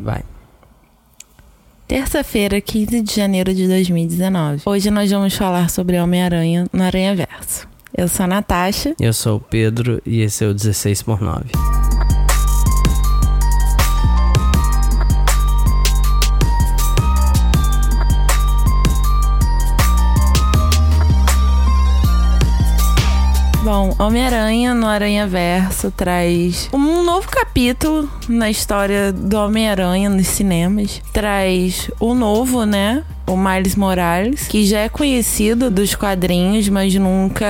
Vai. Terça-feira, 15 de janeiro de 2019. Hoje nós vamos falar sobre Homem-Aranha no Aranha Verso. Eu sou a Natasha. Eu sou o Pedro e esse é o 16 por 9. Bom, Homem-Aranha no Aranha Verso traz um novo capítulo na história do Homem-Aranha nos cinemas. Traz o novo, né? O Miles Morales, que já é conhecido dos quadrinhos, mas nunca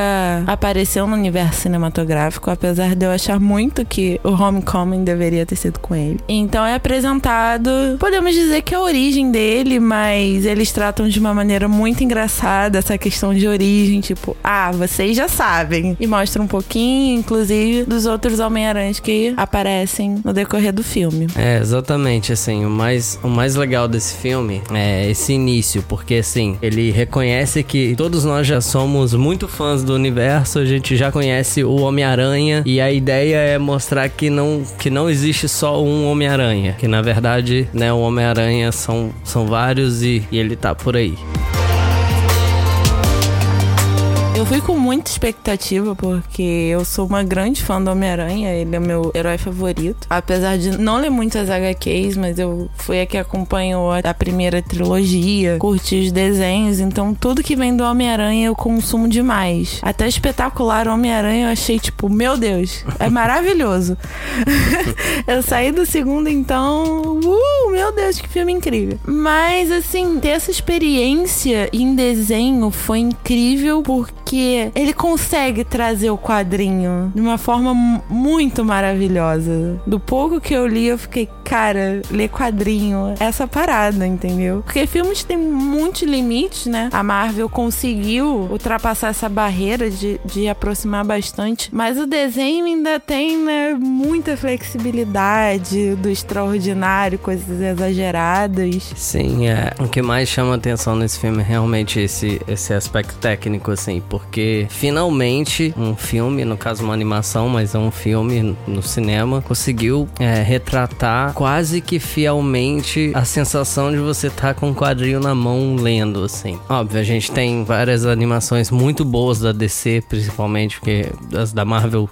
apareceu no universo cinematográfico, apesar de eu achar muito que o Homecoming deveria ter sido com ele. Então é apresentado, podemos dizer que é a origem dele, mas eles tratam de uma maneira muito engraçada essa questão de origem, tipo, ah, vocês já sabem. E mostra um pouquinho, inclusive, dos outros Homem-Aranhas que aparecem no decorrer do filme. É, exatamente, assim, o mais, o mais legal desse filme é esse início início, porque assim, ele reconhece que todos nós já somos muito fãs do universo, a gente já conhece o Homem-Aranha e a ideia é mostrar que não, que não existe só um Homem-Aranha, que na verdade, né, o Homem-Aranha são, são vários e, e ele tá por aí. Eu fui com muita expectativa, porque eu sou uma grande fã do Homem-Aranha, ele é meu herói favorito. Apesar de não ler muitas HQs, mas eu fui a que acompanhou a primeira trilogia, curti os desenhos, então tudo que vem do Homem-Aranha eu consumo demais. Até espetacular Homem-Aranha eu achei, tipo, meu Deus, é maravilhoso. eu saí do segundo, então, uh, meu Deus, que filme incrível. Mas, assim, ter essa experiência em desenho foi incrível porque ele consegue trazer o quadrinho de uma forma muito maravilhosa. Do pouco que eu li, eu fiquei, cara, ler quadrinho, essa parada, entendeu? Porque filmes têm muitos limites, né? A Marvel conseguiu ultrapassar essa barreira de, de aproximar bastante, mas o desenho ainda tem, né, muita flexibilidade do extraordinário, coisas exageradas. Sim, é. O que mais chama atenção nesse filme é realmente esse, esse aspecto técnico, assim, porque finalmente um filme, no caso uma animação, mas é um filme no cinema, conseguiu é, retratar quase que fielmente a sensação de você estar tá com um quadrinho na mão lendo, assim. Óbvio, a gente tem várias animações muito boas da DC, principalmente, porque as da Marvel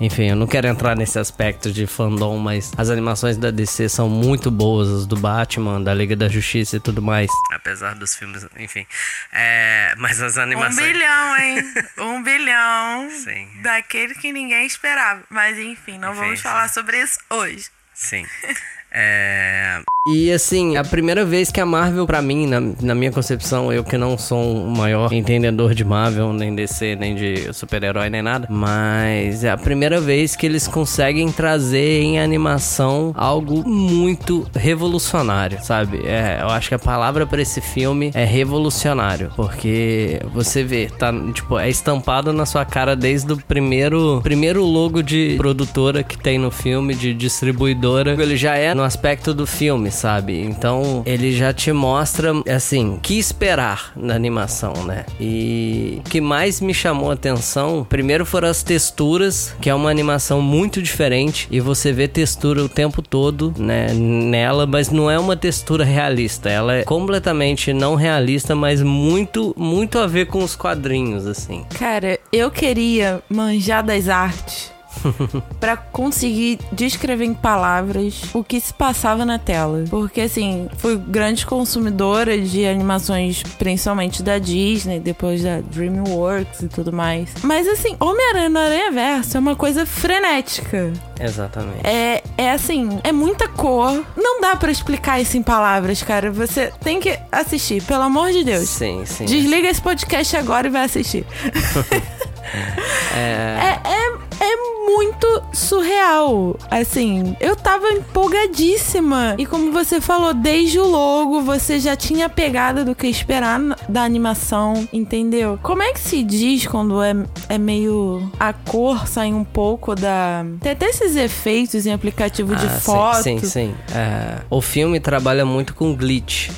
enfim, eu não quero entrar nesse aspecto de fandom, mas as animações da DC são muito boas, as do Batman, da Liga da Justiça e tudo mais. Apesar dos filmes, enfim. É, mas as animações. Um bilhão, hein? um bilhão. Sim. Daquele que ninguém esperava. Mas enfim, não enfim, vamos sim. falar sobre isso hoje. Sim. É... E assim, a primeira vez que a Marvel, para mim, na, na, minha concepção, eu que não sou o maior entendedor de Marvel, nem DC, nem de super-herói, nem nada, mas é a primeira vez que eles conseguem trazer em animação algo muito revolucionário, sabe? É, eu acho que a palavra para esse filme é revolucionário, porque você vê, tá, tipo, é estampado na sua cara desde o primeiro, primeiro logo de produtora que tem no filme, de distribuidora, ele já é no aspecto do filme, sabe? Então ele já te mostra, assim, que esperar na animação, né? E o que mais me chamou a atenção, primeiro foram as texturas, que é uma animação muito diferente e você vê textura o tempo todo, né, nela, mas não é uma textura realista, ela é completamente não realista, mas muito, muito a ver com os quadrinhos, assim. Cara, eu queria manjar das artes para conseguir descrever em palavras o que se passava na tela. Porque, assim, fui grande consumidora de animações, principalmente da Disney, depois da DreamWorks e tudo mais. Mas, assim, Homem-Aranha no Aranha Verso é uma coisa frenética. Exatamente. É, é assim, é muita cor. Não dá para explicar isso em palavras, cara. Você tem que assistir, pelo amor de Deus. Sim, sim. Desliga esse podcast agora e vai assistir. é... é, é é muito surreal. Assim, eu tava empolgadíssima. E como você falou, desde o logo você já tinha a pegada do que esperar da animação, entendeu? Como é que se diz quando é, é meio. a cor sai um pouco da. Tem até esses efeitos em aplicativo de ah, foto. Sim, sim, sim. É, o filme trabalha muito com glitch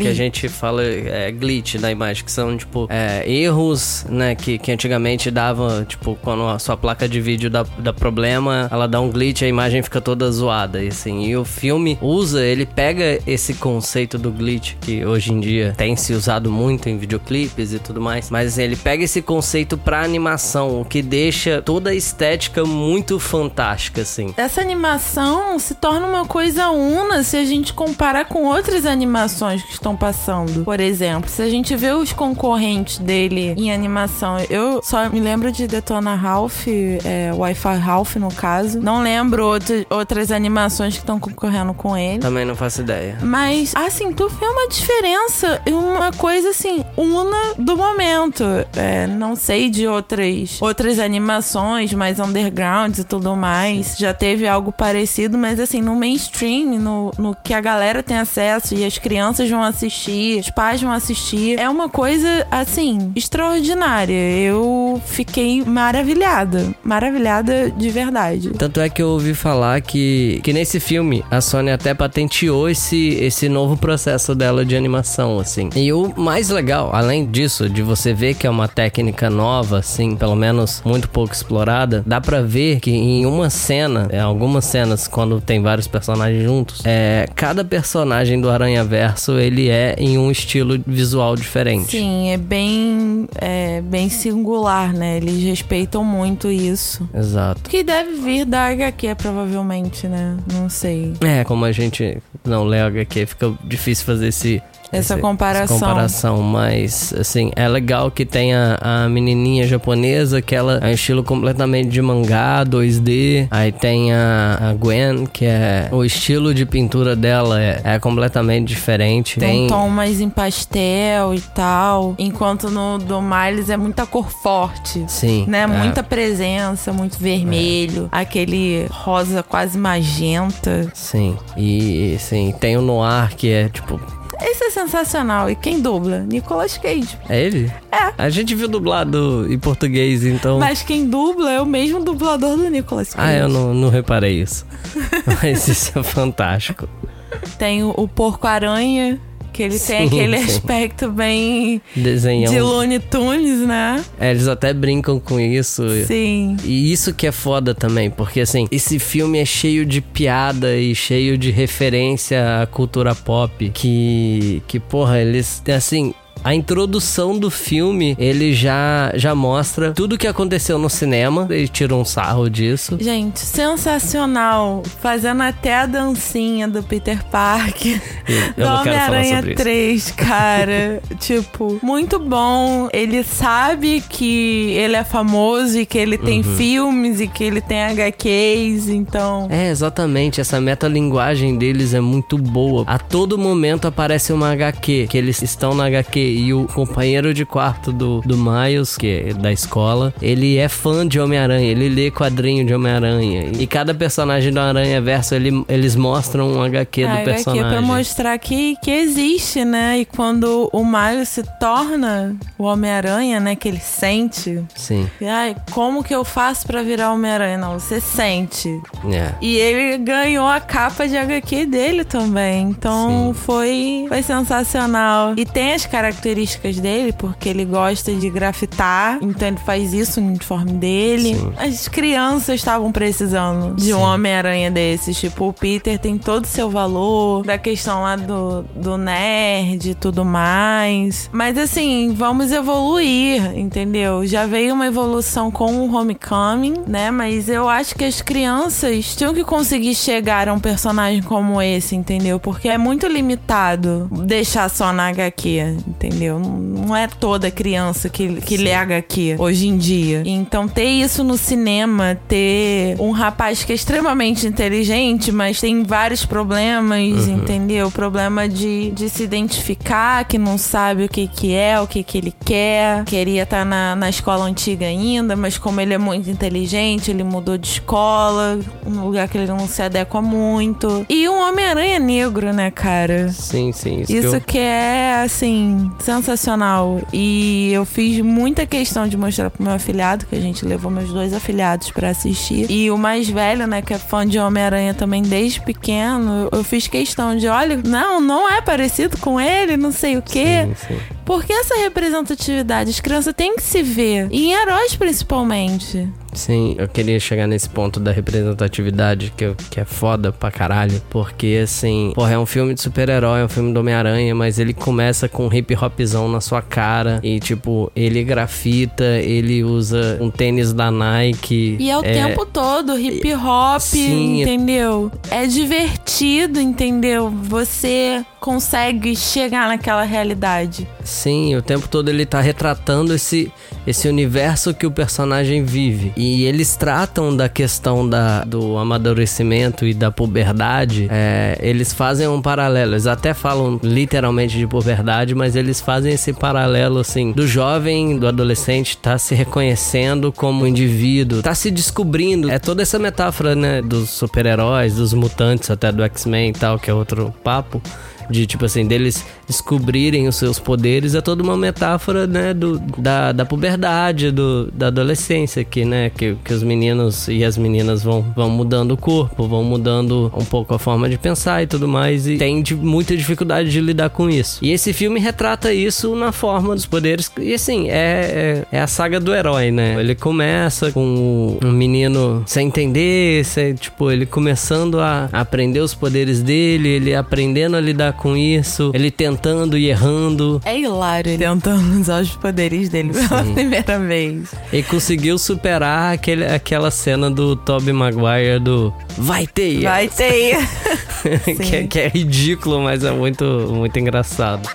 que a gente fala é, glitch na imagem, que são, tipo, é, erros, né, que, que antigamente dava, tipo, quando a sua placa de vídeo dá, dá problema, ela dá um glitch, a imagem fica toda zoada, e assim, e o filme usa, ele pega esse conceito do glitch, que hoje em dia tem se usado muito em videoclipes e tudo mais, mas assim, ele pega esse conceito pra animação, o que deixa toda a estética muito fantástica, assim. Essa animação se torna uma coisa una se a gente comparar com outras animações que estão passando. Por exemplo, se a gente vê os concorrentes dele em animação, eu só me lembro de Detona Ralph, é, Wi-Fi Ralph no caso. Não lembro outro, outras animações que estão concorrendo com ele. Também não faço ideia. Mas, assim, tu vê uma diferença, uma coisa assim, una do momento. É, não sei de outras, outras animações mais underground e tudo mais. Já teve algo parecido, mas assim, no mainstream, no, no que a galera tem acesso e as crianças vão assistir, os pais vão assistir, é uma coisa, assim, extraordinária. Eu fiquei maravilhada. Maravilhada de verdade. Tanto é que eu ouvi falar que, que nesse filme a Sony até patenteou esse, esse novo processo dela de animação, assim. E o mais legal, além disso, de você ver que é uma técnica nova, assim, pelo menos muito pouco explorada, dá para ver que em uma cena, em algumas cenas, quando tem vários personagens juntos, é, cada personagem do Aranha Verso ele é em um estilo visual diferente. Sim, é bem, é bem singular, né? Eles respeitam muito isso. Exato. Que deve vir da HQ, provavelmente, né? Não sei. É, como a gente não lê HQ, fica difícil fazer esse essa comparação. Essa comparação, mas assim, é legal que tem a, a menininha japonesa, que ela é um estilo completamente de mangá, 2D. Aí tem a, a Gwen, que é o estilo de pintura dela é, é completamente diferente. Tem, tem um tom mais em pastel e tal, enquanto no do Miles é muita cor forte. Sim. Né? É. Muita presença, muito vermelho, é. aquele rosa quase magenta. Sim. E sim, tem o Noir que é tipo esse é sensacional. E quem dubla? Nicolas Cage. É ele? É. A gente viu dublado em português, então. Mas quem dubla é o mesmo dublador do Nicolas Cage. Ah, eu não, não reparei isso. Mas isso é fantástico. Tem o, o Porco-Aranha, que ele sim, tem aquele sim. aspecto bem Desenhão. de Looney Tunes, né? É, eles até brincam com isso. Sim. E isso que é foda também, porque assim, esse filme é cheio de piada e cheio de referência à cultura pop que que porra, eles assim, a introdução do filme, ele já, já mostra tudo o que aconteceu no cinema. Ele tira um sarro disso. Gente, sensacional. Fazendo até a dancinha do Peter Parker. Eu do Homem-Aranha 3, cara. tipo, muito bom. Ele sabe que ele é famoso e que ele tem uhum. filmes e que ele tem HQs, então. É, exatamente. Essa metalinguagem deles é muito boa. A todo momento aparece uma HQ, que eles estão na HQ e o companheiro de quarto do, do Miles, que é da escola, ele é fã de Homem-Aranha, ele lê quadrinho de Homem-Aranha. E cada personagem do Aranha Verso, ele, eles mostram um HQ a do personagem. HQ pra mostrar que, que existe, né? E quando o Miles se torna o Homem-Aranha, né? Que ele sente. Sim. E, ai, como que eu faço para virar Homem-Aranha? Não, você sente. É. E ele ganhou a capa de HQ dele também. Então foi, foi sensacional. E tem as características características dele, porque ele gosta de grafitar, então ele faz isso no uniforme dele. Sim. As crianças estavam precisando de Sim. um Homem-Aranha desses. Tipo, o Peter tem todo o seu valor, da questão lá do, do nerd e tudo mais. Mas assim, vamos evoluir, entendeu? Já veio uma evolução com o Homecoming, né? Mas eu acho que as crianças tinham que conseguir chegar a um personagem como esse, entendeu? Porque é muito limitado deixar só na HQ, entendeu? Entendeu? Não é toda criança que, que lê HQ hoje em dia. Então, ter isso no cinema, ter um rapaz que é extremamente inteligente, mas tem vários problemas, uhum. entendeu? Problema de, de se identificar, que não sabe o que, que é, o que, que ele quer. Queria estar tá na, na escola antiga ainda, mas como ele é muito inteligente, ele mudou de escola, um lugar que ele não se adequa muito. E um Homem-Aranha negro, né, cara? Sim, sim. Isso, isso que, eu... que é, assim, sensacional. E eu fiz muita questão de mostrar pro meu afilhado, que a gente levou meus dois afilhados para assistir. E o mais velho, né, que é fã de Homem-Aranha também desde pequeno, eu fiz questão de, olha, não, não é parecido com ele, não sei o quê. Sim, sim. Porque essa representatividade, as crianças têm que se ver. E em heróis, principalmente. Sim, eu queria chegar nesse ponto da representatividade que, que é foda pra caralho. Porque, assim, porra, é um filme de super-herói, é um filme do Homem-Aranha, mas ele começa com um hip hopzão na sua cara. E, tipo, ele grafita, ele usa um tênis da Nike. E é o é... tempo todo, hip hop, Sim, entendeu? É divertido, entendeu? Você consegue chegar naquela realidade. Sim, o tempo todo ele tá retratando esse, esse universo que o personagem vive. E eles tratam da questão da, do amadurecimento e da puberdade. É, eles fazem um paralelo. Eles até falam literalmente de puberdade, mas eles fazem esse paralelo assim: do jovem, do adolescente, tá se reconhecendo como indivíduo, tá se descobrindo. É toda essa metáfora, né, dos super-heróis, dos mutantes, até do X-Men e tal, que é outro papo de tipo assim, deles descobrirem os seus poderes, é toda uma metáfora, né, do, da, da puberdade, do, da adolescência, que, né, que, que os meninos e as meninas vão, vão mudando o corpo, vão mudando um pouco a forma de pensar e tudo mais, e tem de, muita dificuldade de lidar com isso. E esse filme retrata isso na forma dos poderes, e assim, é, é, é a saga do herói, né? Ele começa com um menino sem entender, sem, tipo, ele começando a aprender os poderes dele, ele aprendendo a lidar com isso, ele tentando e errando. É hilário ele tentando usar os poderes dele pela primeira vez. E conseguiu superar aquele, aquela cena do Tobey Maguire do Vai ter! Vai ter! que, é, que é ridículo, mas é muito, muito engraçado.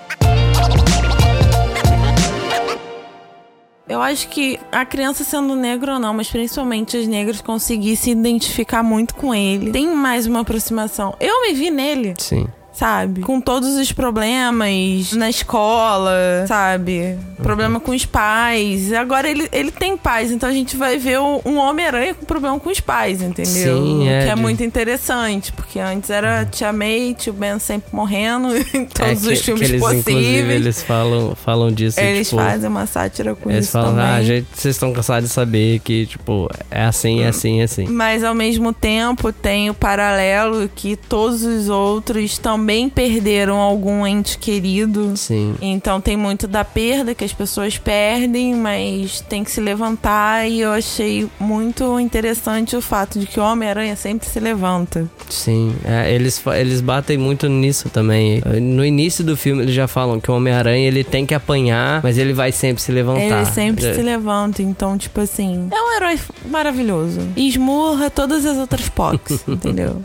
Eu acho que a criança sendo negra ou não, mas principalmente as negras conseguir se identificar muito com ele. Tem mais uma aproximação. Eu me vi nele. Sim sabe? Com todos os problemas na escola, sabe? Problema com os pais. Agora ele, ele tem pais, então a gente vai ver um Homem-Aranha com problema com os pais, entendeu? Sim, é. Que é muito interessante, porque antes era Tia May, tio Ben sempre morrendo em todos é, que, os filmes eles, possíveis. Inclusive, eles falam, falam disso. Eles tipo, fazem uma sátira com eles isso. Eles falam, também. ah, gente, vocês estão cansados de saber que, tipo, é assim, é assim, é assim. Mas ao mesmo tempo tem o paralelo que todos os outros também perderam algum ente querido. Sim. Então tem muito da perda que as pessoas perdem, mas tem que se levantar. E eu achei muito interessante o fato de que o Homem-Aranha sempre se levanta. Sim, é, eles, eles batem muito nisso também. No início do filme eles já falam que o Homem-Aranha ele tem que apanhar, mas ele vai sempre se levantar. Ele sempre é. se levanta, então, tipo assim, é um herói maravilhoso. E esmurra todas as outras POCs, entendeu?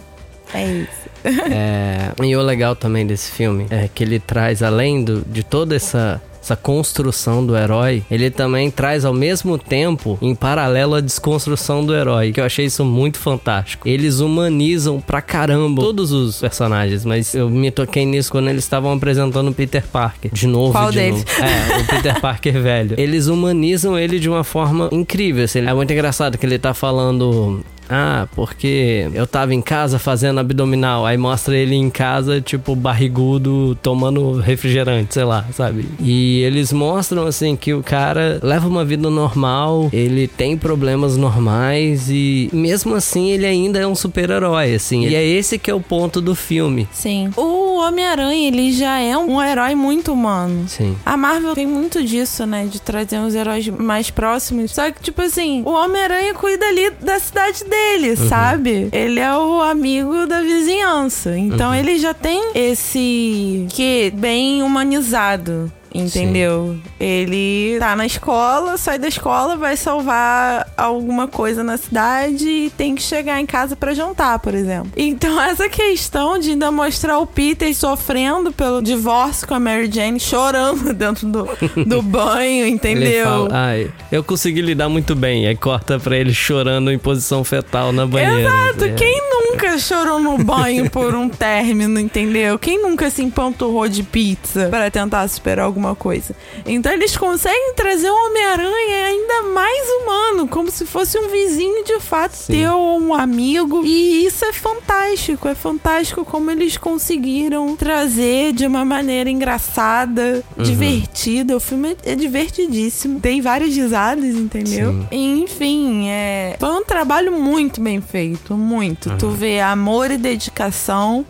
É isso. É, e o legal também desse filme é que ele traz, além do, de toda essa essa construção do herói, ele também traz ao mesmo tempo, em paralelo, a desconstrução do herói, que eu achei isso muito fantástico. Eles humanizam pra caramba todos os personagens, mas eu me toquei nisso quando eles estavam apresentando o Peter Parker. De novo, Qual de deles? novo. É, o Peter Parker velho. Eles humanizam ele de uma forma incrível. Assim, é muito engraçado que ele tá falando ah, porque eu tava em casa fazendo abdominal. Aí mostra ele em casa, tipo, barrigudo, tomando refrigerante, sei lá, sabe? E eles mostram, assim, que o cara leva uma vida normal, ele tem problemas normais e mesmo assim ele ainda é um super-herói, assim. E é esse que é o ponto do filme. Sim. O Homem-Aranha, ele já é um herói muito humano. Sim. A Marvel tem muito disso, né? De trazer uns heróis mais próximos. Só que, tipo assim, o Homem-Aranha cuida ali da cidade dele dele, uhum. sabe? Ele é o amigo da vizinhança. Então uhum. ele já tem esse que bem humanizado. Entendeu? Sim. Ele tá na escola, sai da escola, vai salvar alguma coisa na cidade e tem que chegar em casa para jantar, por exemplo. Então, essa questão de ainda mostrar o Peter sofrendo pelo divórcio com a Mary Jane, chorando dentro do, do banho, entendeu? Fala, Ai, eu consegui lidar muito bem. Aí corta pra ele chorando em posição fetal na banheira. Exato, é. quem nunca? Nunca chorou no banho por um término, entendeu? Quem nunca se empanturrou de pizza para tentar superar alguma coisa? Então eles conseguem trazer o Homem-Aranha ainda mais humano, como se fosse um vizinho de fato Sim. teu, um amigo. E isso é fantástico, é fantástico como eles conseguiram trazer de uma maneira engraçada, uhum. divertida. O filme é divertidíssimo. Tem várias risadas, entendeu? Sim. Enfim, é... foi um trabalho muito bem feito, muito. Uhum. Tu vê amor e dedicação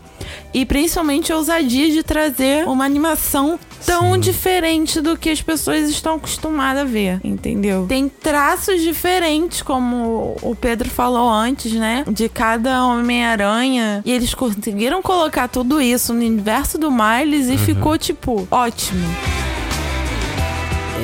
e principalmente a ousadia de trazer uma animação tão Sim. diferente do que as pessoas estão acostumadas a ver, entendeu? Tem traços diferentes, como o Pedro falou antes, né? De cada Homem-Aranha. E eles conseguiram colocar tudo isso no universo do Miles e uhum. ficou, tipo, ótimo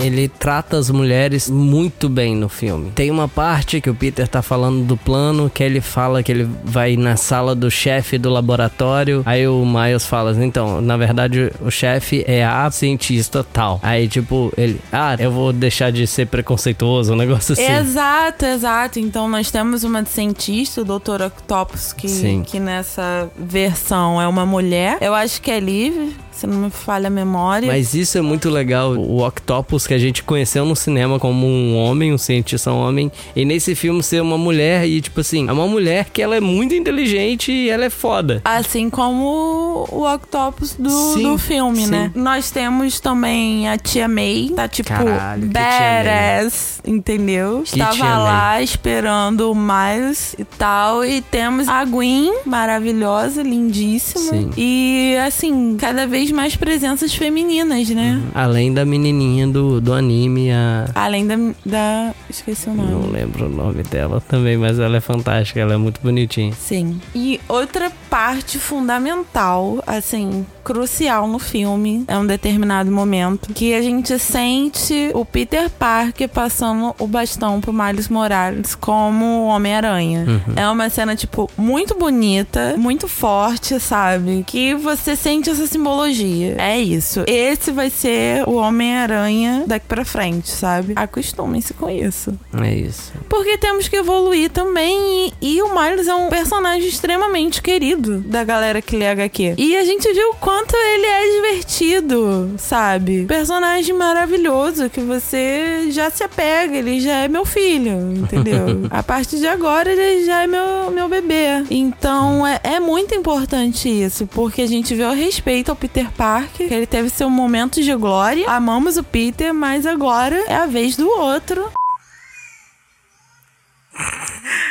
ele trata as mulheres muito bem no filme. Tem uma parte que o Peter tá falando do plano, que ele fala que ele vai na sala do chefe do laboratório. Aí o Miles fala assim, então, na verdade, o chefe é a cientista tal. Aí, tipo, ele, ah, eu vou deixar de ser preconceituoso, um negócio assim. Exato, exato. Então, nós temos uma cientista, o Dr. Octopus, que, que nessa versão é uma mulher. Eu acho que é livre se não me falha a memória. Mas isso é muito legal. O Octopus que a gente conheceu no cinema como um homem, um cientista homem, e nesse filme ser uma mulher e tipo assim, é uma mulher que ela é muito inteligente e ela é foda. Assim como o Octopus do, sim, do filme, sim. né? Nós temos também a Tia May, tá tipo Caralho, badass, entendeu? Que Estava lá esperando o Miles e tal, e temos a Gwen, maravilhosa, lindíssima. Sim. E assim, cada vez mais presenças femininas, né? Uhum. Além da menininha do, do anime, a. Além da, da. Esqueci o nome. Não lembro o nome dela também, mas ela é fantástica, ela é muito bonitinha. Sim. E outra parte fundamental, assim, crucial no filme, é um determinado momento, que a gente sente o Peter Parker passando o bastão pro Miles Morales como Homem-Aranha. Uhum. É uma cena, tipo, muito bonita, muito forte, sabe? Que você sente essa simbologia. É isso. Esse vai ser o Homem-Aranha daqui pra frente, sabe? Acostumem-se com isso. É isso. Porque temos que evoluir também. E, e o Miles é um personagem extremamente querido da galera que lê HQ. E a gente viu quando quanto ele é divertido, sabe? Personagem maravilhoso que você já se apega, ele já é meu filho, entendeu? a partir de agora ele já é meu, meu bebê. Então é, é muito importante isso, porque a gente vê o respeito ao Peter Parker, que ele teve seu momento de glória. Amamos o Peter, mas agora é a vez do outro.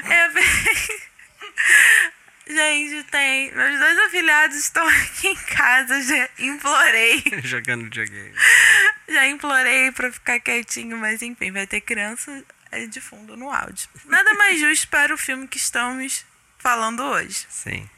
É a vez. Gente, tem. Meus dois afilhados estão aqui em casa, já implorei. Jogando videogame. Já implorei pra ficar quietinho, mas enfim, vai ter criança de fundo no áudio. Nada mais justo para o filme que estamos falando hoje. Sim.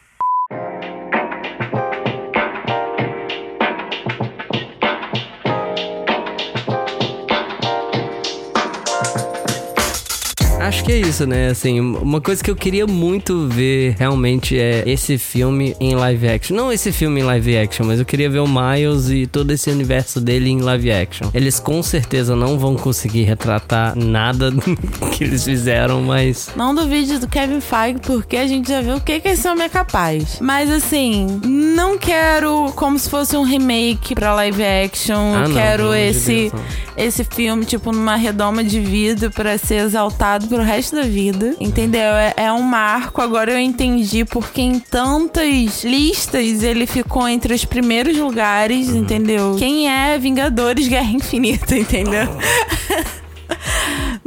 Acho que é isso, né? Assim, uma coisa que eu queria muito ver realmente é esse filme em live action. Não esse filme em live action, mas eu queria ver o Miles e todo esse universo dele em live action. Eles com certeza não vão conseguir retratar nada que eles fizeram, mas. Não duvide do Kevin Feige, porque a gente já viu o que, que esse homem é capaz. Mas assim, não quero como se fosse um remake pra live action. Ah, quero não, esse, esse filme, tipo, numa redoma de vida para ser exaltado pro resto da vida, entendeu? É, é um marco. Agora eu entendi porque em tantas listas ele ficou entre os primeiros lugares, uhum. entendeu? Quem é Vingadores Guerra Infinita, entendeu?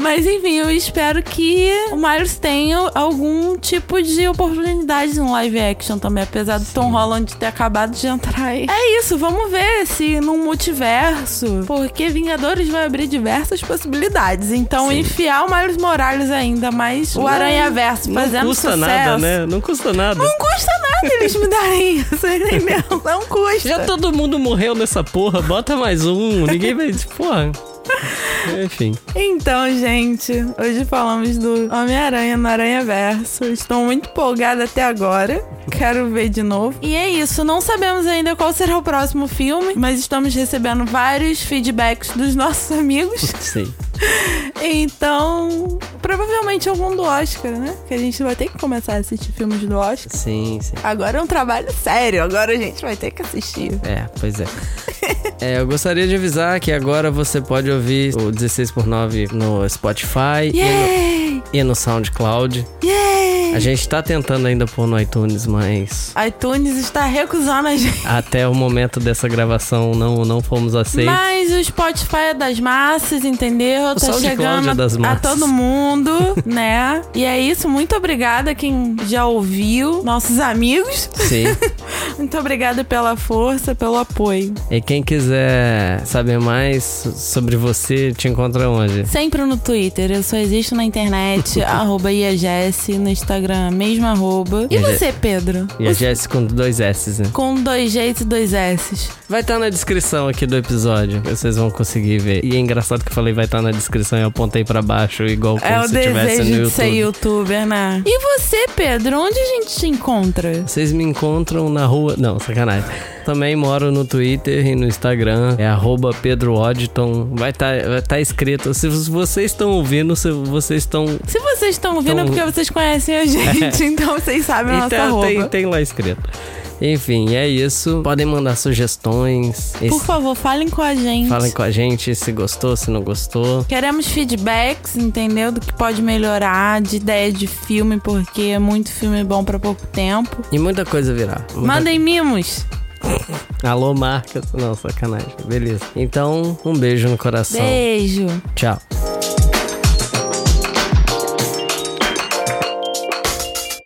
Mas enfim, eu espero que o Miles tenha algum tipo de oportunidade no live action também, apesar do Tom Holland ter acabado de entrar aí. É isso, vamos ver se num multiverso, porque Vingadores vai abrir diversas possibilidades. Então, Sim. enfiar o Miles Morales ainda mais o Aranha Verso fazendo sucesso. Não custa nada, né? Não custa nada. Não custa nada eles me darem isso, entendeu? Não custa. Já todo mundo morreu nessa porra, bota mais um. Ninguém vai. Porra. Enfim. Então, gente, hoje falamos do Homem-Aranha no Aranha Verso. Estou muito empolgada até agora. Quero ver de novo. E é isso. Não sabemos ainda qual será o próximo filme, mas estamos recebendo vários feedbacks dos nossos amigos. Sim. Então, provavelmente algum do Oscar, né? Que a gente vai ter que começar a assistir filmes do Oscar. Sim, sim. Agora é um trabalho sério, agora a gente vai ter que assistir. É, pois é. É. Eu gostaria de avisar que agora você pode ouvir o 16 por 9 no Spotify e no, e no SoundCloud. Yay! A gente tá tentando ainda pôr no iTunes, mas iTunes está recusando a gente. até o momento dessa gravação não, não fomos aceitos. Mas o Spotify é das massas, entendeu? tá SoundCloud chegando é das a, a massas. todo mundo, né? E é isso, muito obrigada quem já ouviu, nossos amigos. Sim. Muito obrigada pela força, pelo apoio. E quem quiser saber mais sobre você, te encontra onde? Sempre no Twitter, eu só existo na internet, arroba IAGS, no Instagram, mesmo arroba. E Ia- você, Pedro? E Jess com dois S, né? Com dois Gs e dois S. Vai estar na descrição aqui do episódio. Vocês vão conseguir ver. E é engraçado que eu falei vai estar na descrição e eu apontei pra baixo, igual como É o se tivesse desejo no de YouTube. ser youtuber, né? E você, Pedro, onde a gente te encontra? Vocês me encontram na rua. Não, sacanagem. Também moro no Twitter e no Instagram. É arroba Pedro Odditon. Vai estar vai tá escrito. Se vocês estão ouvindo, se vocês estão. Se vocês estão ouvindo, é Então- porque vocês conhecem a gente, então vocês sabem a nossa Então, tem, tem lá escrito. Enfim, é isso. Podem mandar sugestões. Por Esse- favor, falem com a gente. Falem com a gente se gostou, se não gostou. Queremos feedbacks, entendeu? Do que pode melhorar, de ideia de filme, porque é muito filme bom pra pouco tempo. E muita coisa virá. Muita- Mandem mimos. Alô, marcas. Não, sacanagem. Beleza. Então, um beijo no coração. Beijo. Tchau.